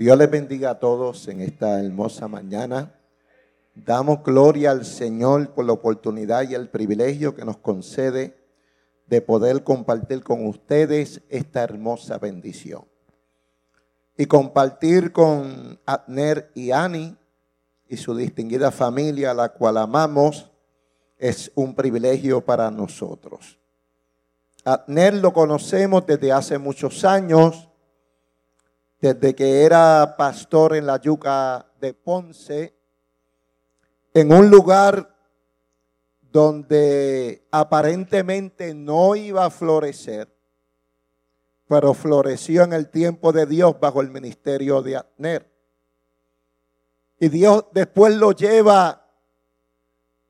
Dios les bendiga a todos en esta hermosa mañana. Damos gloria al Señor por la oportunidad y el privilegio que nos concede de poder compartir con ustedes esta hermosa bendición. Y compartir con Abner y Ani y su distinguida familia, a la cual amamos, es un privilegio para nosotros. Abner lo conocemos desde hace muchos años, desde que era pastor en la yuca de Ponce, en un lugar donde aparentemente no iba a florecer, pero floreció en el tiempo de Dios bajo el ministerio de Abner. Y Dios después lo lleva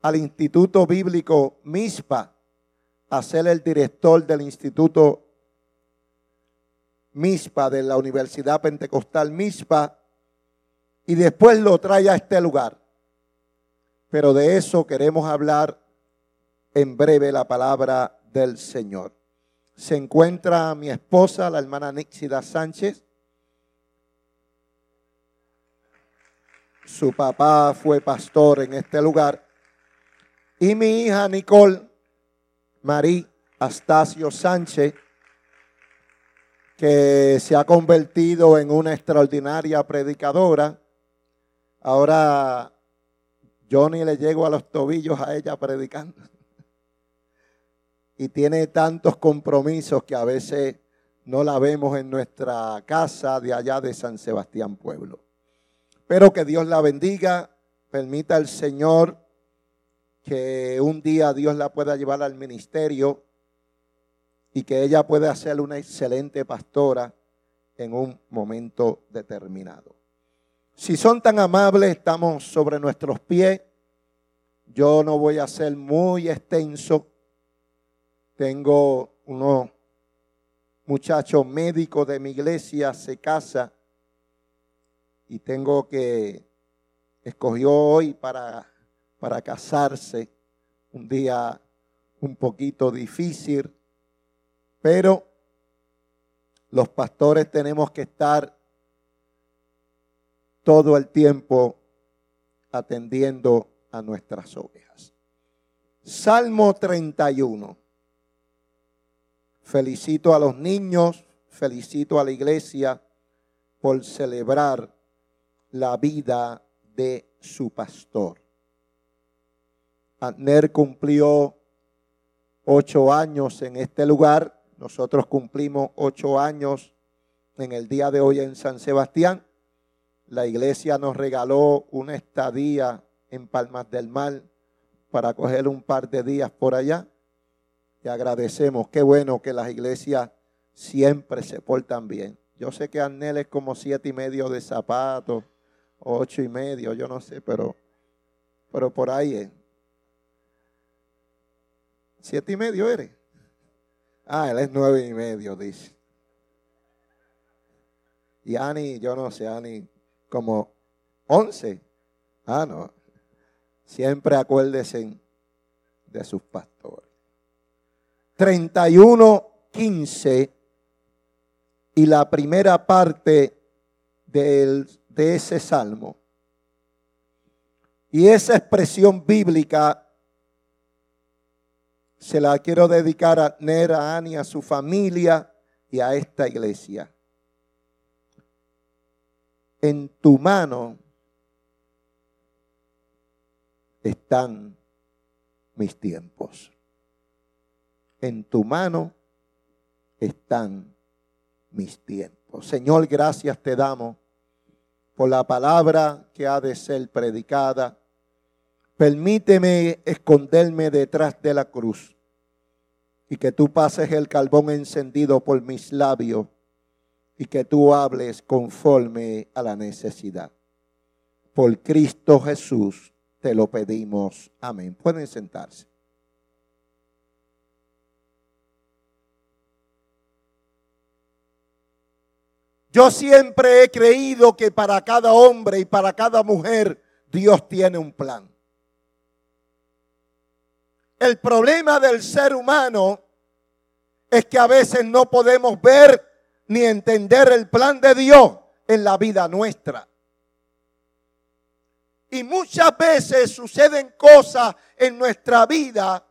al Instituto Bíblico MISPA a ser el director del Instituto MISPA de la Universidad Pentecostal MISPA y después lo trae a este lugar. Pero de eso queremos hablar en breve la palabra del Señor. Se encuentra mi esposa, la hermana Nixida Sánchez. Su papá fue pastor en este lugar. Y mi hija Nicole Marí Astacio Sánchez, que se ha convertido en una extraordinaria predicadora. Ahora yo ni le llego a los tobillos a ella predicando y tiene tantos compromisos que a veces no la vemos en nuestra casa de allá de San Sebastián Pueblo. Pero que Dios la bendiga, permita al Señor que un día Dios la pueda llevar al ministerio y que ella pueda ser una excelente pastora en un momento determinado. Si son tan amables, estamos sobre nuestros pies. Yo no voy a ser muy extenso tengo unos muchachos médicos de mi iglesia, se casa y tengo que, escogió hoy para, para casarse, un día un poquito difícil, pero los pastores tenemos que estar todo el tiempo atendiendo a nuestras ovejas. Salmo 31. Felicito a los niños, felicito a la iglesia por celebrar la vida de su pastor. Adner cumplió ocho años en este lugar. Nosotros cumplimos ocho años en el día de hoy en San Sebastián. La iglesia nos regaló una estadía en Palmas del Mar para coger un par de días por allá y agradecemos. Qué bueno que las iglesias siempre se portan bien. Yo sé que Arnel es como siete y medio de zapatos, ocho y medio, yo no sé, pero, pero por ahí es. ¿Siete y medio eres? Ah, él es nueve y medio, dice. Y Ani, yo no sé, Ani, como once. Ah, no. Siempre acuérdese de sus pastores. 31, 15 y la primera parte de ese salmo. Y esa expresión bíblica se la quiero dedicar a Nera, a Ani, a su familia y a esta iglesia. En tu mano están mis tiempos en tu mano están mis tiempos. Señor, gracias te damos por la palabra que ha de ser predicada. Permíteme esconderme detrás de la cruz y que tú pases el carbón encendido por mis labios y que tú hables conforme a la necesidad. Por Cristo Jesús te lo pedimos. Amén. Pueden sentarse. Yo siempre he creído que para cada hombre y para cada mujer Dios tiene un plan. El problema del ser humano es que a veces no podemos ver ni entender el plan de Dios en la vida nuestra. Y muchas veces suceden cosas en nuestra vida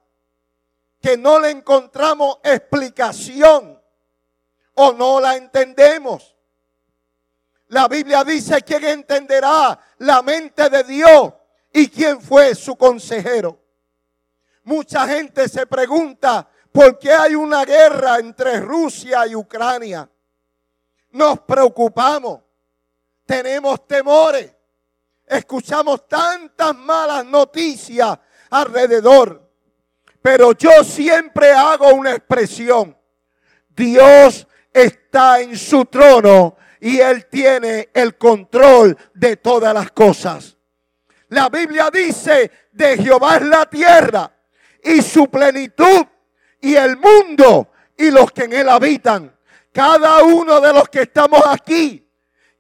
que no le encontramos explicación o no la entendemos. La Biblia dice quién entenderá la mente de Dios y quién fue su consejero. Mucha gente se pregunta por qué hay una guerra entre Rusia y Ucrania. Nos preocupamos, tenemos temores escuchamos tantas malas noticias alrededor. Pero yo siempre hago una expresión. Dios está en su trono y Él tiene el control de todas las cosas. La Biblia dice, de Jehová es la tierra y su plenitud y el mundo y los que en él habitan. Cada uno de los que estamos aquí,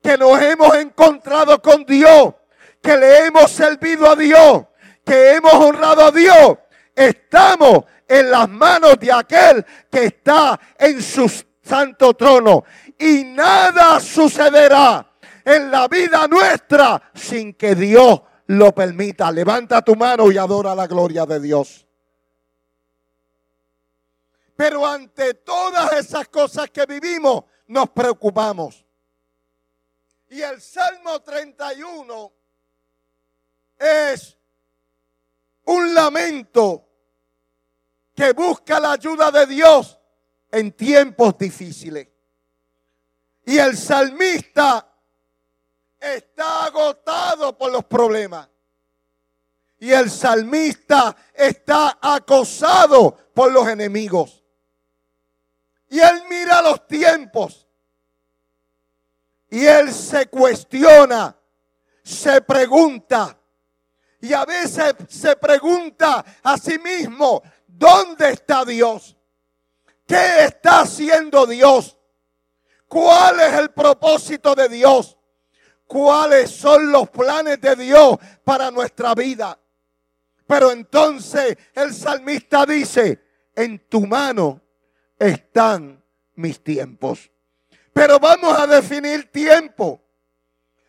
que nos hemos encontrado con Dios, que le hemos servido a Dios, que hemos honrado a Dios, estamos en las manos de aquel que está en su santo trono. Y nada sucederá en la vida nuestra sin que Dios lo permita. Levanta tu mano y adora la gloria de Dios. Pero ante todas esas cosas que vivimos, nos preocupamos. Y el Salmo 31 es un lamento que busca la ayuda de Dios en tiempos difíciles. Y el salmista está agotado por los problemas. Y el salmista está acosado por los enemigos. Y él mira los tiempos. Y él se cuestiona, se pregunta, y a veces se pregunta a sí mismo, ¿dónde está Dios? ¿Qué está haciendo Dios? ¿Cuál es el propósito de Dios? ¿Cuáles son los planes de Dios para nuestra vida? Pero entonces el salmista dice, en tu mano están mis tiempos. Pero vamos a definir tiempo.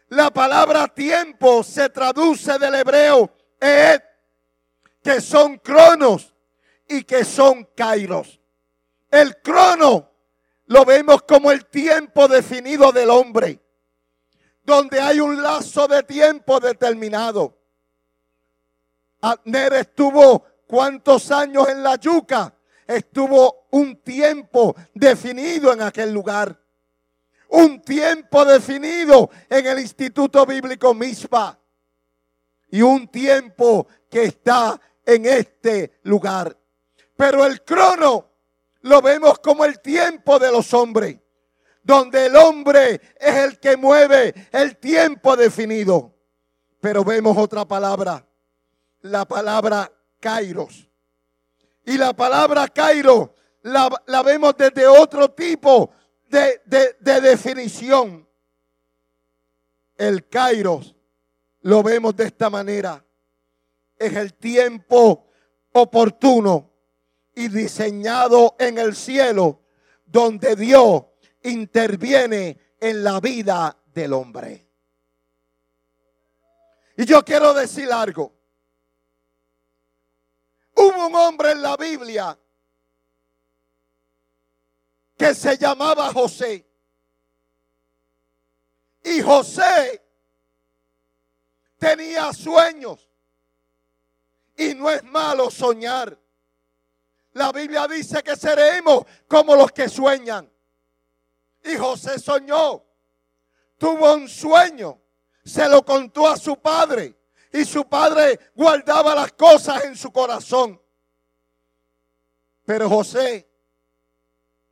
La palabra tiempo se traduce del hebreo et, que son cronos y que son kairos. El crono lo vemos como el tiempo definido del hombre, donde hay un lazo de tiempo determinado. Abner estuvo cuántos años en la yuca, estuvo un tiempo definido en aquel lugar un tiempo definido en el Instituto Bíblico Mispa y un tiempo que está en este lugar. Pero el crono lo vemos como el tiempo de los hombres, donde el hombre es el que mueve el tiempo definido. Pero vemos otra palabra, la palabra kairos. Y la palabra kairos la, vemos desde otro tipo de, definición. El kairos lo vemos de esta manera. Es el tiempo oportuno y diseñado en el cielo donde Dios interviene en la vida del hombre. Y yo quiero decir algo. Hubo un hombre en la Biblia que se llamaba José. Y José tenía sueños. Y no es malo soñar. La Biblia dice que seremos como los que sueñan. Y José soñó. Tuvo un sueño. Se lo contó a su padre. Y su padre guardaba las cosas en su corazón. Pero José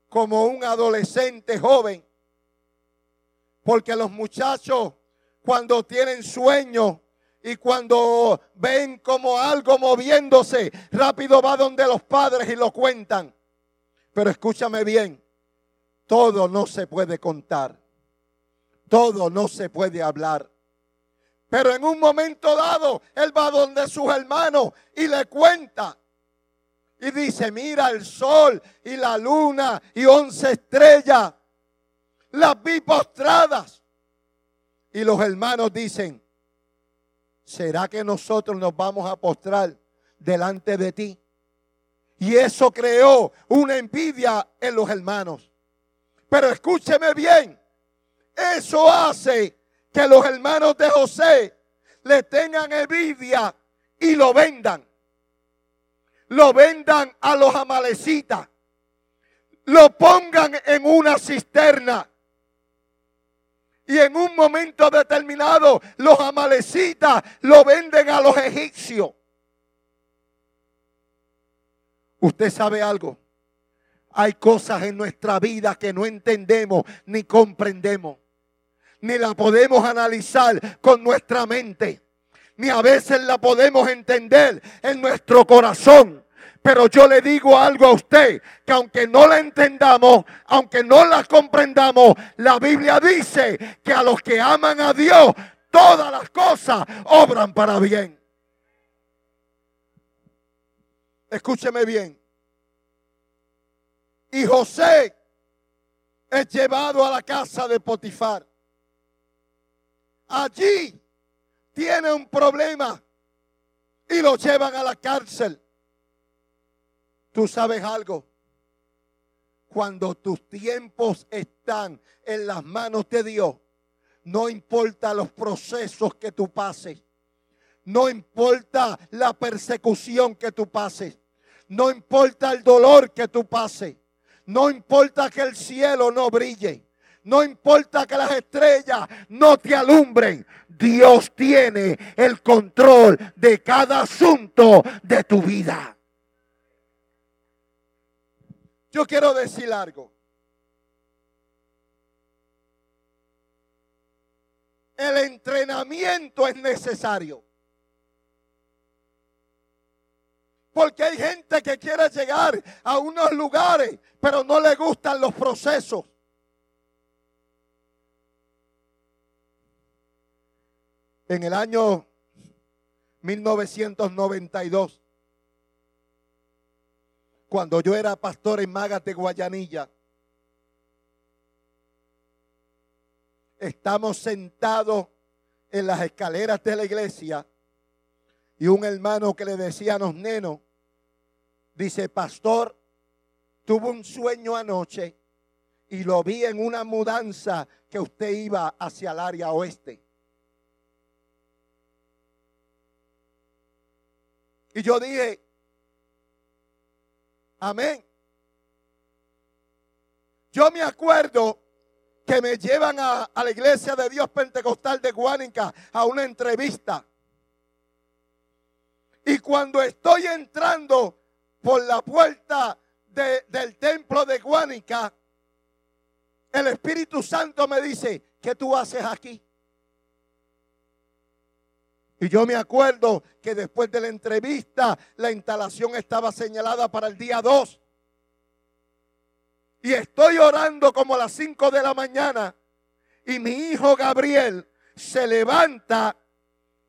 como un adolescente joven. Porque los muchachos cuando tienen sueños y cuando ven como algo moviéndose, rápido va donde los padres y lo cuentan. Pero escúchame bien, todo no se puede contar. Todo no se puede hablar. Pero en un momento dado, él va donde sus hermanos y le cuenta y dice, mira el sol y la luna y once estrellas. Las vi postradas Y los hermanos dicen, ¿será que nosotros nos vamos a postrar delante de ti? Y eso creó una envidia en los hermanos. Pero escúcheme bien, eso hace que los hermanos de José le tengan envidia y lo vendan. Lo vendan a los amalecitas. Lo pongan en una cisterna. Y en un momento determinado los amalecitas lo venden a los egipcios. Usted sabe algo. Hay cosas en nuestra vida que no entendemos ni comprendemos. Ni la podemos analizar con nuestra mente. Ni a veces la podemos entender en nuestro corazón. Pero yo le digo algo a usted, que aunque no la entendamos, aunque no la comprendamos, la Biblia dice que a los que aman a Dios, todas las cosas obran para bien. Escúcheme bien. Y José es llevado a la casa de Potifar. Allí tiene un problema y lo llevan a la cárcel. Tú sabes algo. Cuando tus tiempos están en las manos de Dios, no importa los procesos que tú pases, no importa la persecución que tú pases, no importa el dolor que tú pases, no importa que el cielo no brille. No importa que las estrellas no te alumbren. Dios tiene el control de cada asunto de tu vida. Yo quiero decir algo. El entrenamiento es necesario. Porque hay gente que quiere llegar a unos lugares, pero no le gustan los procesos. En el año 1992, cuando yo era pastor en Magas de Guayanilla, estamos sentados en las escaleras de la iglesia y un hermano que le decía a los nenos, dice, pastor, tuvo un sueño anoche y lo vi en una mudanza que usted iba hacia el área oeste. Y yo dije, amén. Yo me acuerdo que me llevan a, la iglesia de Dios Pentecostal de Guánica a una entrevista. Y cuando estoy entrando por la puerta del templo de Guánica, el Espíritu Santo me dice, ¿qué tú haces aquí? Y yo me acuerdo que después de la entrevista, la instalación estaba señalada para el día 2. Y estoy orando como a las 5 de la mañana. Y mi hijo Gabriel se levanta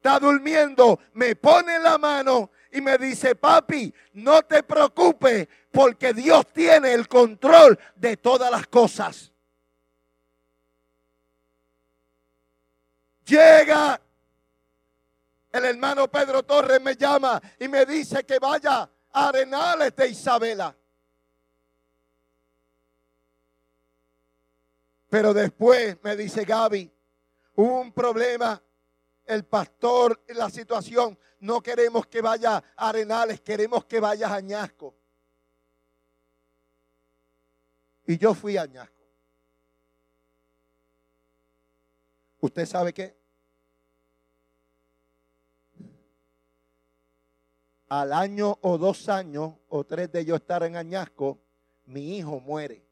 está durmiendo, me pone la mano y me dice, papi, no te preocupes porque Dios tiene el control de todas las cosas. Llega el hermano Pedro Torres me llama y me dice que vaya a Arenales de Isabela. Pero después me dice Gaby, hubo un problema el pastor, la situación. No queremos que vaya a Arenales, queremos que vaya a Añasco. Y yo fui a Añasco. ¿Usted sabe qué? Al año o dos años o tres de yo estar en Añasco, mi hijo muere.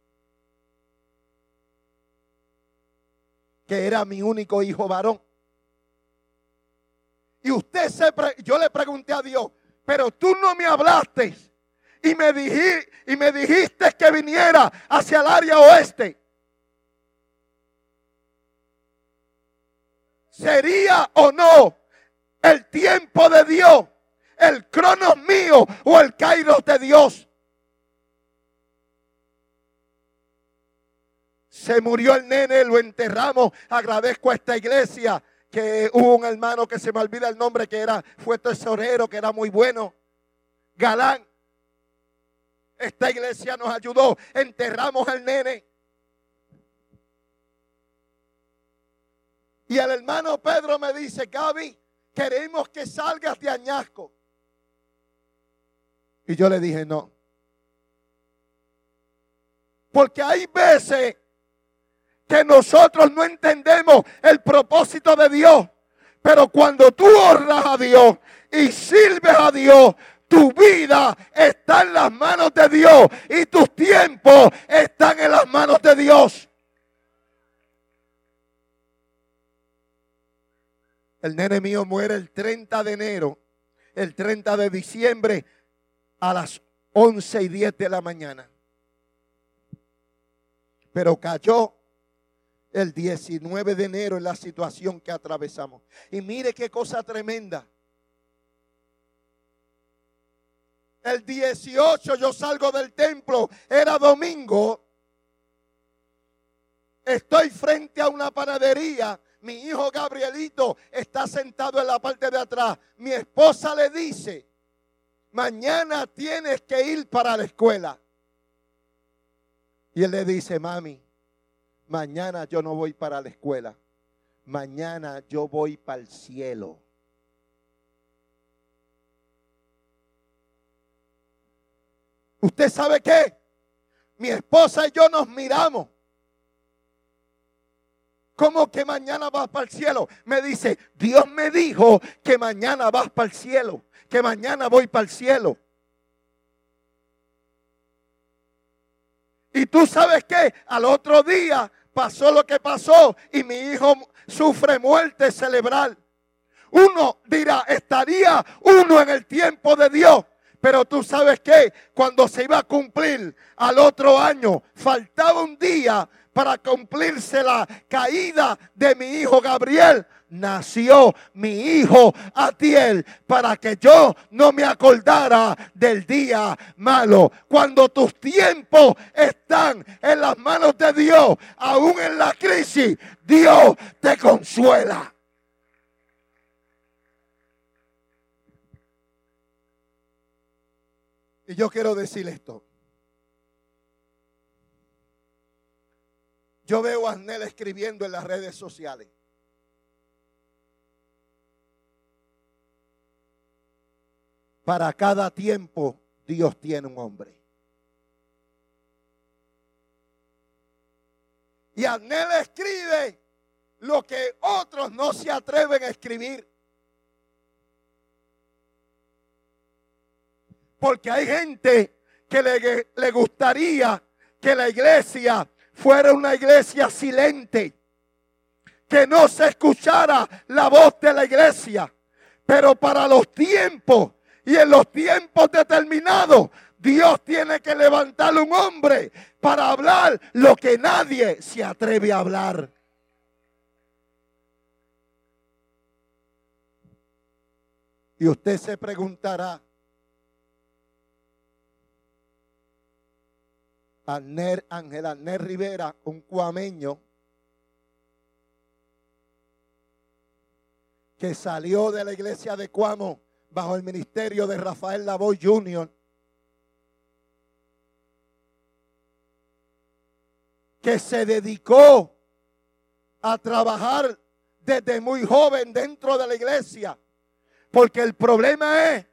Que era mi único hijo varón. Y usted se, yo le pregunté a Dios, pero tú no me hablaste y me, dijiste, y me dijiste que viniera hacia el área oeste. ¿Sería o no el tiempo de Dios, el cronos mío o el kairos de Dios? Se murió el nene, lo enterramos. Agradezco a esta iglesia que hubo un hermano que se me olvida el nombre, que era, fue tesorero, que era muy bueno. Galán. Esta iglesia nos ayudó. Enterramos al nene. Y el hermano Pedro me dice, Gaby, queremos que salgas de añasco. Y yo le dije, no. Porque hay veces que nosotros no entendemos el propósito de Dios. Pero cuando tú honras a Dios y sirves a Dios, tu vida está en las manos de Dios y tus tiempos están en las manos de Dios. El nene mío muere el 30 de enero, el 30 de diciembre a las 11 y 10 de la mañana. Pero cayó el 19 de enero en la situación que atravesamos. Y mire qué cosa tremenda. El 18 yo salgo del templo, era domingo. Estoy frente a una panadería. Mi hijo Gabrielito está sentado en la parte de atrás. Mi esposa le dice, mañana tienes que ir para la escuela. Y él le dice, mami, mañana yo no voy para la escuela. Mañana yo voy para el cielo. ¿Usted sabe qué? Mi esposa y yo nos miramos. ¿Cómo que mañana vas para el cielo? Me dice, Dios me dijo que mañana vas para el cielo, que mañana voy para el cielo. Y tú sabes que al otro día pasó lo que pasó y mi hijo sufre muerte cerebral. Uno dirá, estaría uno en el tiempo de Dios. Pero tú sabes que cuando se iba a cumplir al otro año, faltaba un día para cumplirse la caída de mi hijo Gabriel nació mi hijo Atiel para que yo no me acordara del día malo. Cuando tus tiempos están en las manos de Dios, aún en la crisis, Dios te consuela. Y yo quiero decir esto. Yo veo a Anel escribiendo en las redes sociales. Para cada tiempo Dios tiene un hombre. Y Anel escribe lo que otros no se atreven a escribir. Porque hay gente que le, le, gustaría que la iglesia fuera una iglesia silente. Que no se escuchara la voz de la iglesia. Pero para los tiempos y en los tiempos determinados, Dios tiene que levantar un hombre para hablar lo que nadie se atreve a hablar. Y usted se preguntará, Ángel Aner Rivera, un cuameño, que salió de la iglesia de Cuamo bajo el ministerio de Rafael Lavoy Jr., que se dedicó a trabajar desde muy joven dentro de la iglesia. Porque el problema es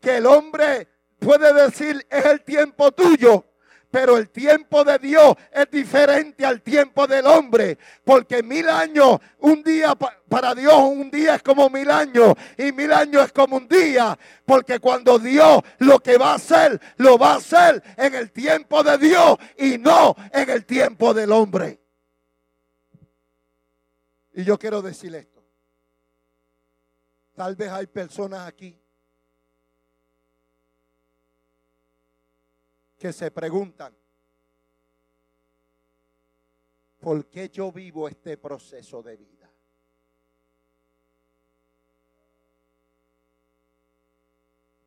que el hombre puede decir es el tiempo tuyo, pero el tiempo de Dios es diferente al tiempo del hombre. Porque mil años, un día para Dios, un día es como mil años. Y mil años es como un día. Porque cuando Dios lo que va a hacer, lo va a hacer en el tiempo de Dios y no en el tiempo del hombre. Y yo quiero decir esto. Tal vez hay personas aquí que se preguntan, ¿por qué yo vivo este proceso de vida?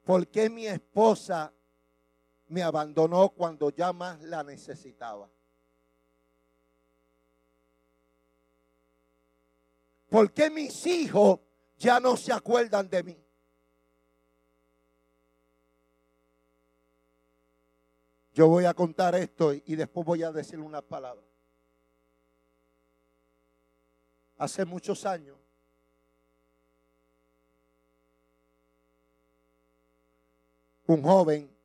¿Por qué mi esposa me abandonó cuando ya más la necesitaba? ¿Por qué mis hijos ya no se acuerdan de mí? Yo voy a contar esto y después voy a decir unas palabras. Hace muchos años, un joven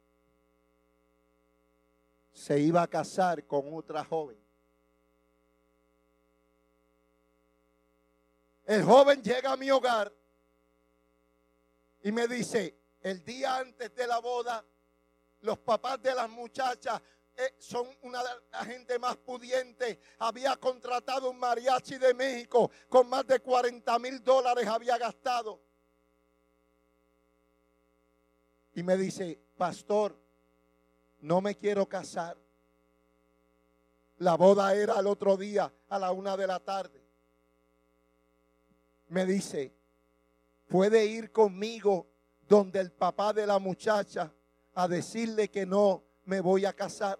se iba a casar con otra joven. El joven llega a mi hogar y me dice, el día antes de la boda, los papás de las muchachas eh, son una de la gente más pudiente. Había contratado un mariachi de México con más de 40 mil dólares había gastado. Y me dice, pastor, no me quiero casar. La boda era el otro día a la una de la tarde. Me dice, puede ir conmigo donde el papá de la muchacha a decirle que no me voy a casar.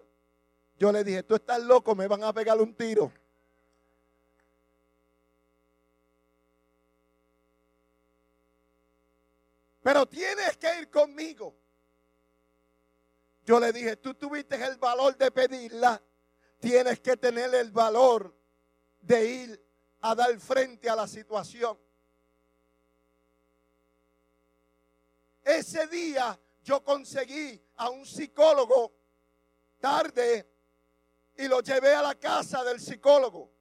Yo le dije, tú estás loco, me van a pegar un tiro. Pero tienes que ir conmigo. Yo le dije, tú tuviste el valor de pedirla, tienes que tener el valor de ir a dar frente a la situación. Ese día yo conseguí a un psicólogo tarde y lo llevé a la casa del psicólogo.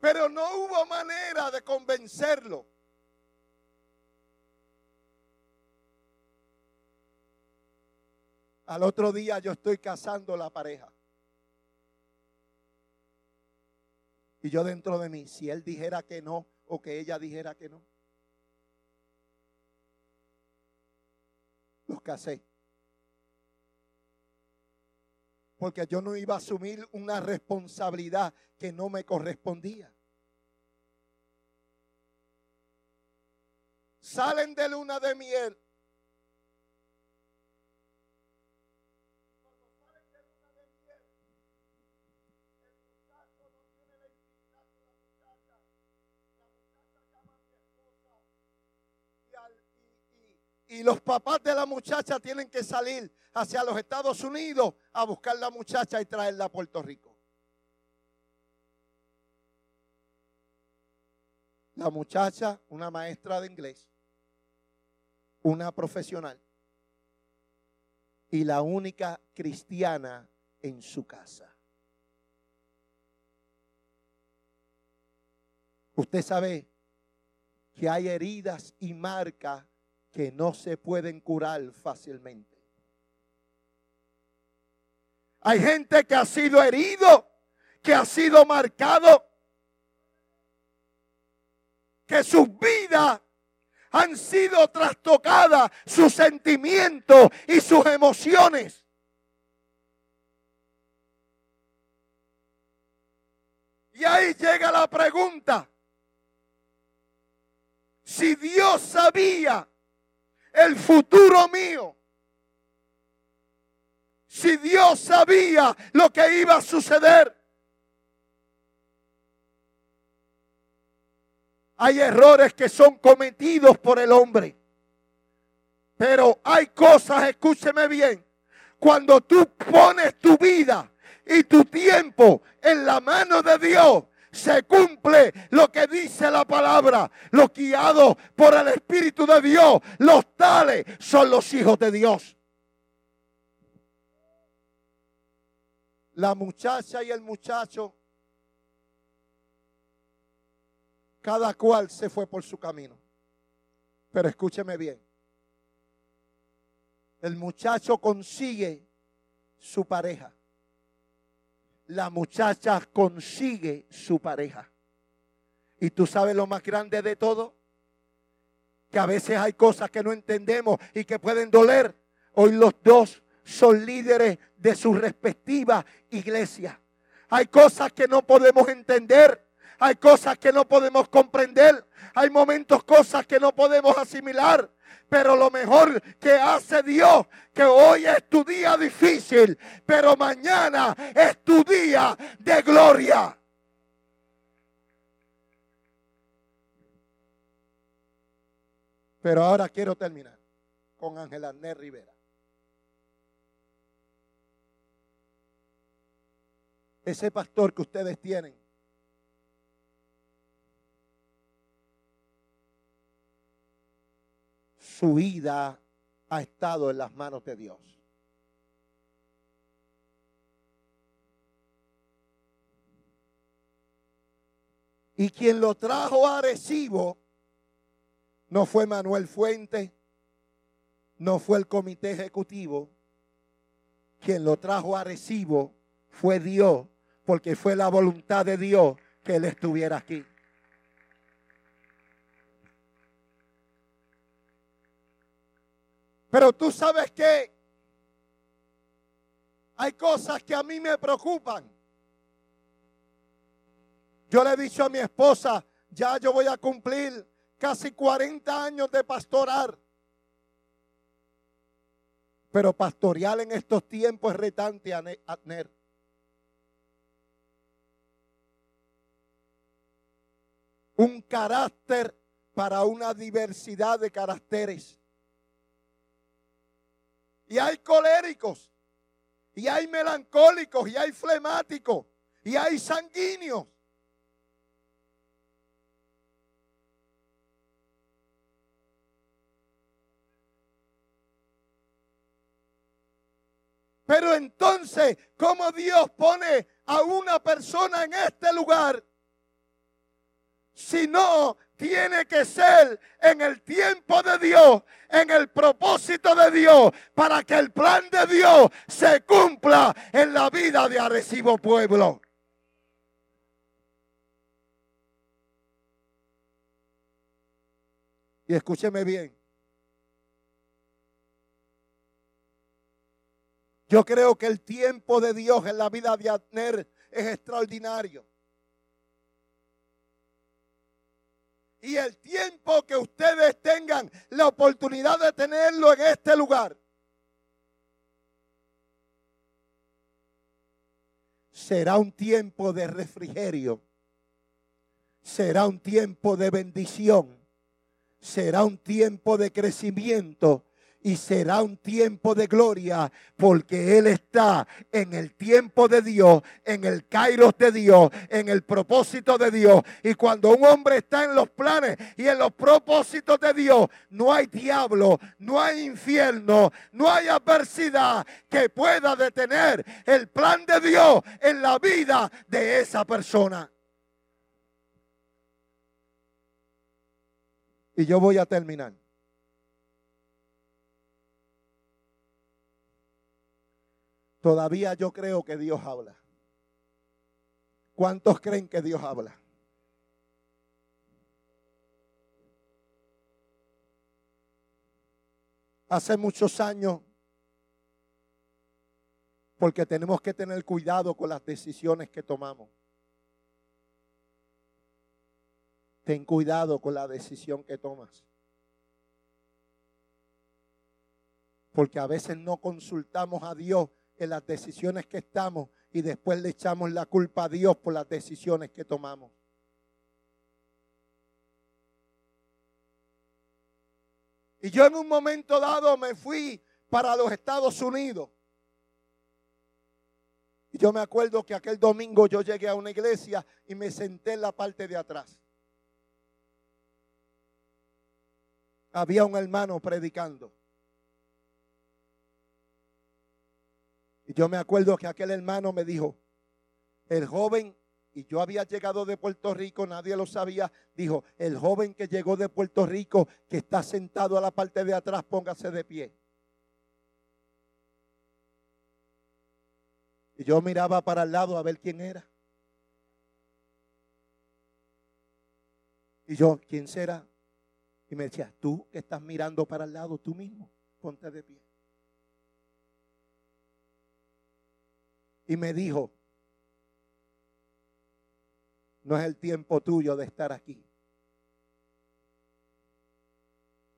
Pero no hubo manera de convencerlo. Al otro día yo estoy casando la pareja. Y yo dentro de mí, si él dijera que no o que ella dijera que no. Los casé. Porque yo no iba a asumir una responsabilidad que no me correspondía. Salen de luna de miel y los papás de la muchacha tienen que salir hacia los Estados Unidos a buscar la muchacha y traerla a Puerto Rico. La muchacha, una maestra de inglés, una profesional y la única cristiana en su casa. Usted sabe que hay heridas y marcas que no se pueden curar fácilmente. Hay gente que ha sido herido, que ha sido marcado, que sus vidas han sido trastocadas, sus sentimientos y sus emociones. Y ahí llega la pregunta. Si Dios sabía el futuro mío. Si Dios sabía lo que iba a suceder. Hay errores que son cometidos por el hombre. Pero hay cosas, escúcheme bien, cuando tú pones tu vida y tu tiempo en la mano de Dios, se cumple lo que dice la palabra. Los guiados por el Espíritu de Dios, los tales son los hijos de Dios. La muchacha y el muchacho, cada cual se fue por su camino. Pero escúcheme bien. El muchacho consigue su pareja la muchacha consigue su pareja. Y tú sabes lo más grande de todo, que a veces hay cosas que no entendemos y que pueden doler. Hoy los dos son líderes de su respectiva iglesia. Hay cosas que no podemos entender. Hay cosas que no podemos comprender. Hay momentos, cosas que no podemos asimilar. Pero lo mejor que hace Dios, que hoy es tu día difícil, pero mañana es tu día de gloria. Pero ahora quiero terminar con Ángel Arnés Rivera. Ese pastor que ustedes tienen. Su vida ha estado en las manos de Dios. Y quien lo trajo a Arecibo no fue Manuel Fuente, no fue el comité ejecutivo. Quien lo trajo a Recibo fue Dios, porque fue la voluntad de Dios que él estuviera aquí. Pero tú sabes que hay cosas que a mí me preocupan. Yo le he dicho a mi esposa, ya yo voy a cumplir casi 40 años de pastorar. Pero pastorear en estos tiempos es retante, Adner. Un carácter para una diversidad de caracteres. Y hay coléricos, y hay melancólicos, y hay flemáticos, y hay sanguíneos. Pero entonces, ¿cómo Dios pone a una persona en este lugar? Si no, tiene que ser en el tiempo de Dios, en el propósito de Dios, para que el plan de Dios se cumpla en la vida de Arecibo Pueblo. Y escúcheme bien. Yo creo que el tiempo de Dios en la vida de Abner es extraordinario. Y el tiempo que ustedes tengan la oportunidad de tenerlo en este lugar. Será un tiempo de refrigerio. Será un tiempo de bendición. Será un tiempo de crecimiento y será un tiempo de gloria porque Él está en el tiempo de Dios, en el kairos de Dios, en el propósito de Dios. Y cuando un hombre está en los planes y en los propósitos de Dios, no hay diablo, no hay infierno, no hay adversidad que pueda detener el plan de Dios en la vida de esa persona. Y yo voy a terminar. Todavía yo creo que Dios habla. ¿Cuántos creen que Dios habla? Hace muchos años, porque tenemos que tener cuidado con las decisiones que tomamos. Ten cuidado con la decisión que tomas. Porque a veces no consultamos a Dios en las decisiones que estamos y después le echamos la culpa a Dios por las decisiones que tomamos. Y yo en un momento dado me fui para los Estados Unidos. Y yo me acuerdo que aquel domingo yo llegué a una iglesia y me senté en la parte de atrás. Había un hermano predicando. Yo me acuerdo que aquel hermano me dijo, el joven, y yo había llegado de Puerto Rico, nadie lo sabía, dijo, el joven que llegó de Puerto Rico, que está sentado a la parte de atrás, póngase de pie. Y yo miraba para el lado a ver quién era. Y yo, ¿quién será? Y me decía, tú que estás mirando para el lado, tú mismo, ponte de pie. Y me dijo, No es el tiempo tuyo de estar aquí.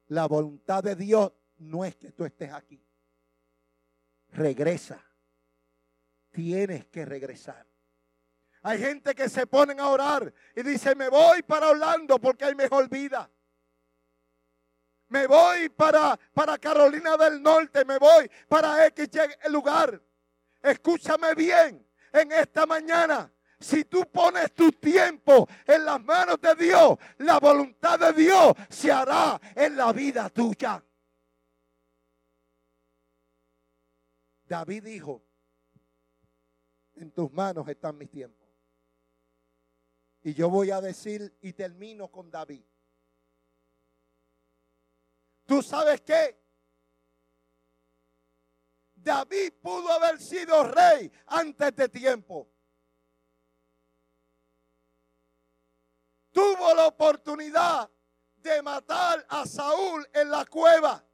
La voluntad de Dios no es que tú estés aquí. Regresa. Tienes que regresar. Hay gente que se ponen a orar y dice, me voy para Orlando porque hay mejor vida. Me voy para, para Carolina del Norte, me voy para X lugar. Escúchame bien en esta mañana. Si tú pones tu tiempo en las manos de Dios, la voluntad de Dios se hará en la vida tuya. David dijo, en tus manos están mis tiempos. Y yo voy a decir y termino con David. ¿Tú sabes qué? David pudo haber sido rey antes de tiempo. Tuvo la oportunidad de matar a Saúl en la cueva.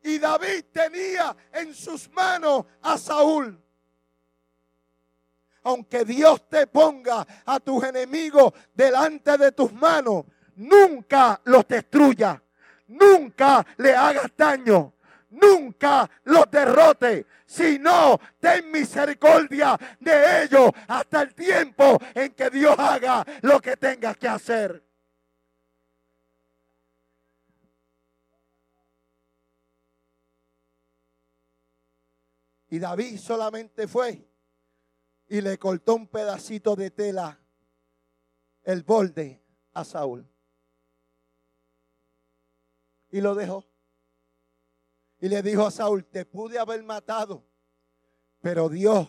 Y David tenía en sus manos a Saúl. Aunque Dios te ponga a tus enemigos delante de tus manos, nunca los destruya. Nunca le hagas daño. Nunca los derrote, sino ten misericordia de ellos hasta el tiempo en que Dios haga lo que tenga que hacer. Y David solamente fue y le cortó un pedacito de tela el borde a Saúl. Y lo dejó. Y le dijo a Saúl, te pude haber matado, pero Dios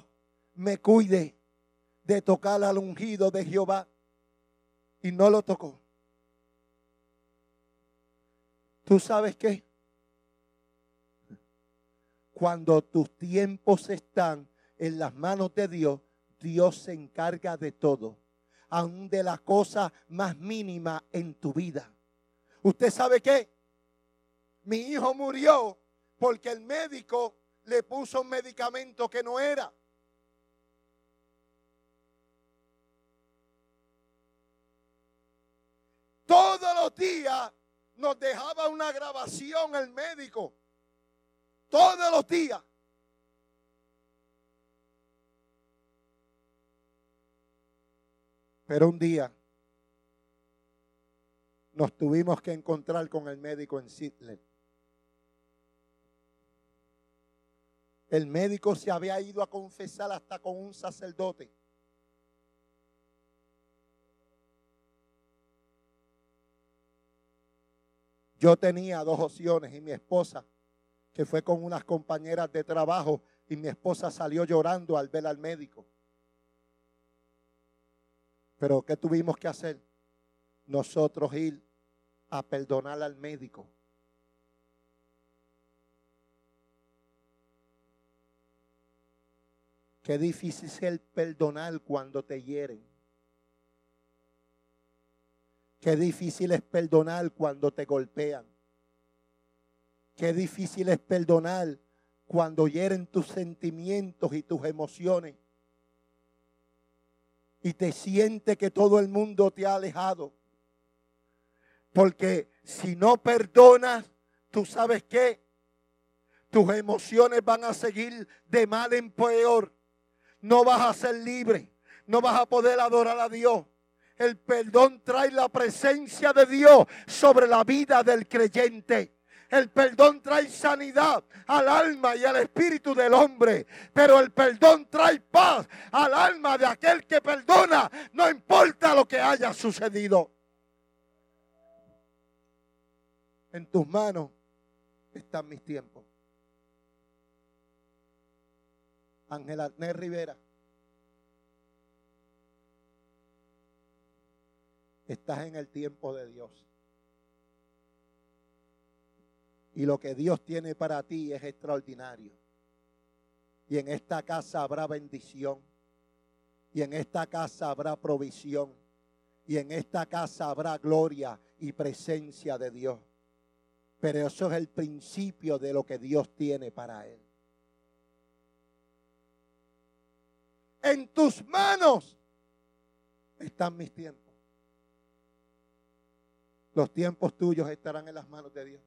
me cuide de tocar al ungido de Jehová. Y no lo tocó. ¿Tú sabes qué? Cuando tus tiempos están en las manos de Dios, Dios se encarga de todo, aun de la cosa más mínima en tu vida. ¿Usted sabe qué? Mi hijo murió porque el médico le puso un medicamento que no era. Todos los días nos dejaba una grabación el médico todos los días. Pero un día nos tuvimos que encontrar con el médico en Sidler. El médico se había ido a confesar hasta con un sacerdote. Yo tenía dos opciones y mi esposa que fue con unas compañeras de trabajo y mi esposa salió llorando al ver al médico. Pero ¿qué tuvimos que hacer? Nosotros ir a perdonar al médico. Qué difícil es el perdonar cuando te hieren. Qué difícil es perdonar cuando te golpean. Qué difícil es perdonar cuando hieren tus sentimientos y tus emociones. Y te siente que todo el mundo te ha alejado. Porque si no perdonas, tú sabes qué. Tus emociones van a seguir de mal en peor. No vas a ser libre. No vas a poder adorar a Dios. El perdón trae la presencia de Dios sobre la vida del creyente. El perdón trae sanidad al alma y al espíritu del hombre. Pero el perdón trae paz al alma de aquel que perdona. No importa lo que haya sucedido. En tus manos están mis tiempos. Ángela Arnés Rivera. Estás en el tiempo de Dios. Y lo que Dios tiene para ti es extraordinario. Y en esta casa habrá bendición. Y en esta casa habrá provisión. Y en esta casa habrá gloria y presencia de Dios. Pero eso es el principio de lo que Dios tiene para él. En tus manos están mis tiempos. Los tiempos tuyos estarán en las manos de Dios.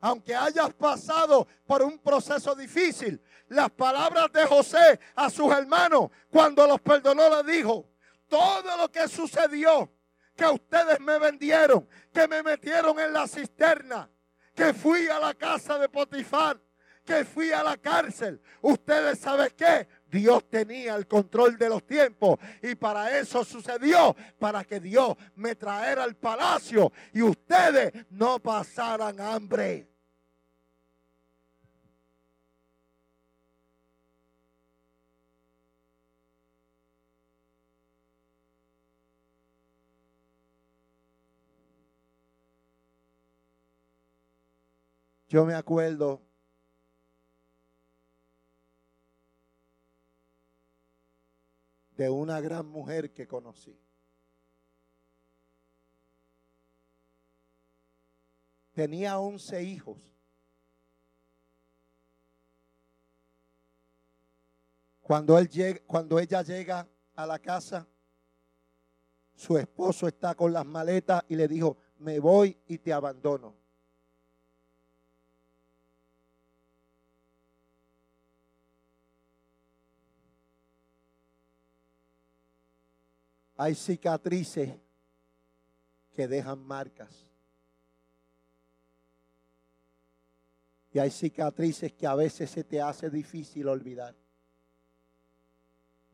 Aunque hayas pasado por un proceso difícil, las palabras de José a sus hermanos cuando los perdonó le dijo, todo lo que sucedió, que ustedes me vendieron, que me metieron en la cisterna, que fui a la casa de Potifar, que fui a la cárcel. Ustedes saben qué? Dios tenía el control de los tiempos y para eso sucedió, para que Dios me traera al palacio y ustedes no pasaran hambre. Yo me acuerdo de una gran mujer que conocí. Tenía once hijos. Cuando, él llega, cuando ella llega a la casa, su esposo está con las maletas y le dijo, me voy y te abandono. Hay cicatrices que dejan marcas. Y hay cicatrices que a veces se te hace difícil olvidar.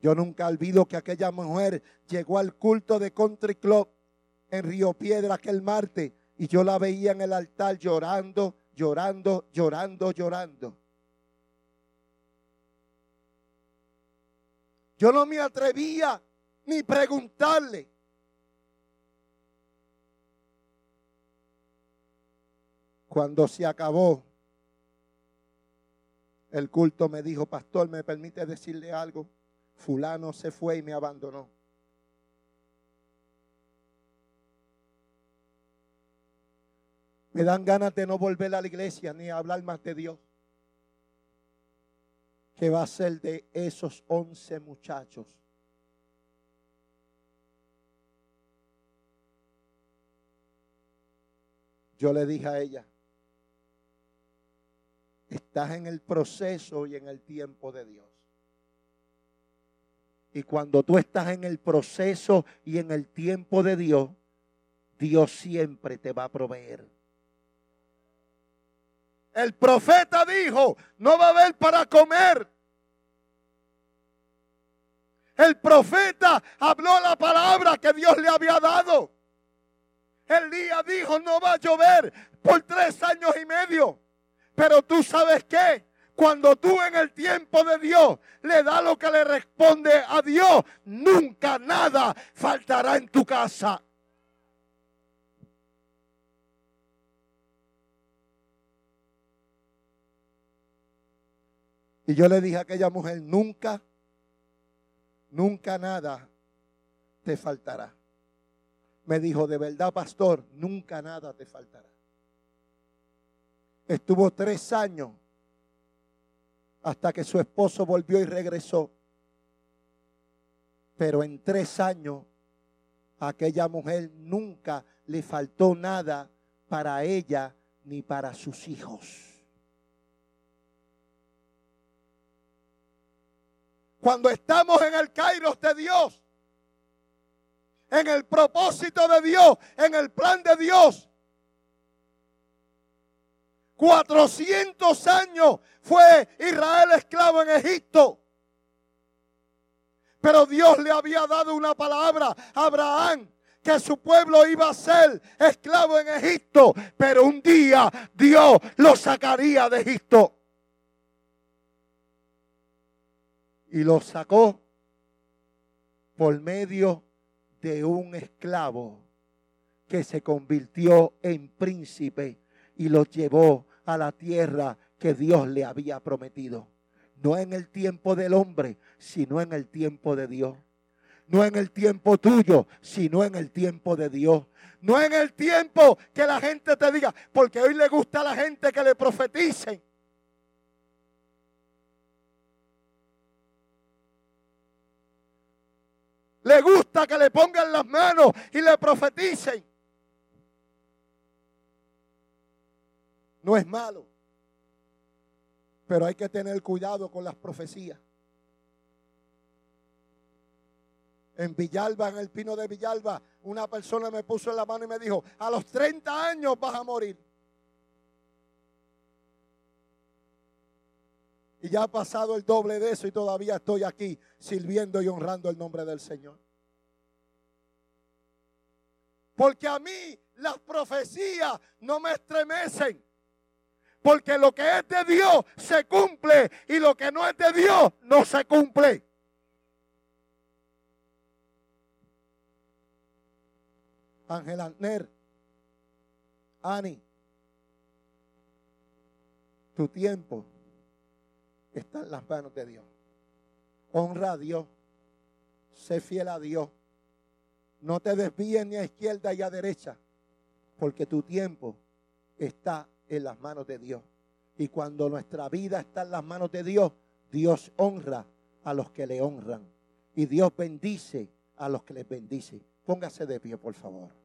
Yo nunca olvido que aquella mujer llegó al culto de Country Club en Río Piedra aquel martes y yo la veía en el altar llorando, llorando, llorando, llorando. Yo no me atrevía ni preguntarle. Cuando se acabó el culto me dijo, pastor, ¿me permite decirle algo? Fulano se fue y me abandonó. Me dan ganas de no volver a la iglesia ni hablar más de Dios. ¿Qué va a ser de esos once muchachos? Yo le dije a ella, estás en el proceso y en el tiempo de Dios. Y cuando tú estás en el proceso y en el tiempo de Dios, Dios siempre te va a proveer. El profeta dijo, no va a haber para comer. El profeta habló la palabra que Dios le había dado. Elías dijo, no va a llover por tres años y medio. Pero tú sabes qué? Cuando tú en el tiempo de Dios le das lo que le responde a Dios, nunca nada faltará en tu casa. Y yo le dije a aquella mujer, nunca, nunca nada te faltará me dijo, de verdad, pastor, nunca nada te faltará. Estuvo tres años hasta que su esposo volvió y regresó. Pero en tres años a aquella mujer nunca le faltó nada para ella ni para sus hijos. Cuando estamos en el Kairos de Dios, en el propósito de Dios, en el plan de Dios. 400 años fue Israel esclavo en Egipto. Pero Dios le había dado una palabra a Abraham que su pueblo iba a ser esclavo en Egipto, pero un día Dios lo sacaría de Egipto. Y lo sacó por medio de un esclavo que se convirtió en príncipe y lo llevó a la tierra que Dios le había prometido. No en el tiempo del hombre, sino en el tiempo de Dios. No en el tiempo tuyo, sino en el tiempo de Dios. No en el tiempo que la gente te diga, porque hoy le gusta a la gente que le profeticen. Le gusta que le pongan las manos y le profeticen. No es malo, pero hay que tener cuidado con las profecías. En Villalba, en el pino de Villalba, una persona me puso en la mano y me dijo, a los 30 años vas a morir. Y ya ha pasado el doble de eso y todavía estoy aquí sirviendo y honrando el nombre del Señor. Porque a mí las profecías no me estremecen. Porque lo que es de Dios se cumple y lo que no es de Dios no se cumple. Ángel Antner, Ani, tu tiempo está en las manos de Dios. Honra a Dios. Sé fiel a Dios. No te desvíes ni a izquierda ni a derecha, porque tu tiempo está en las manos de Dios. Y cuando nuestra vida está en las manos de Dios, Dios honra a los que le honran. Y Dios bendice a los que les bendice. Póngase de pie, por favor.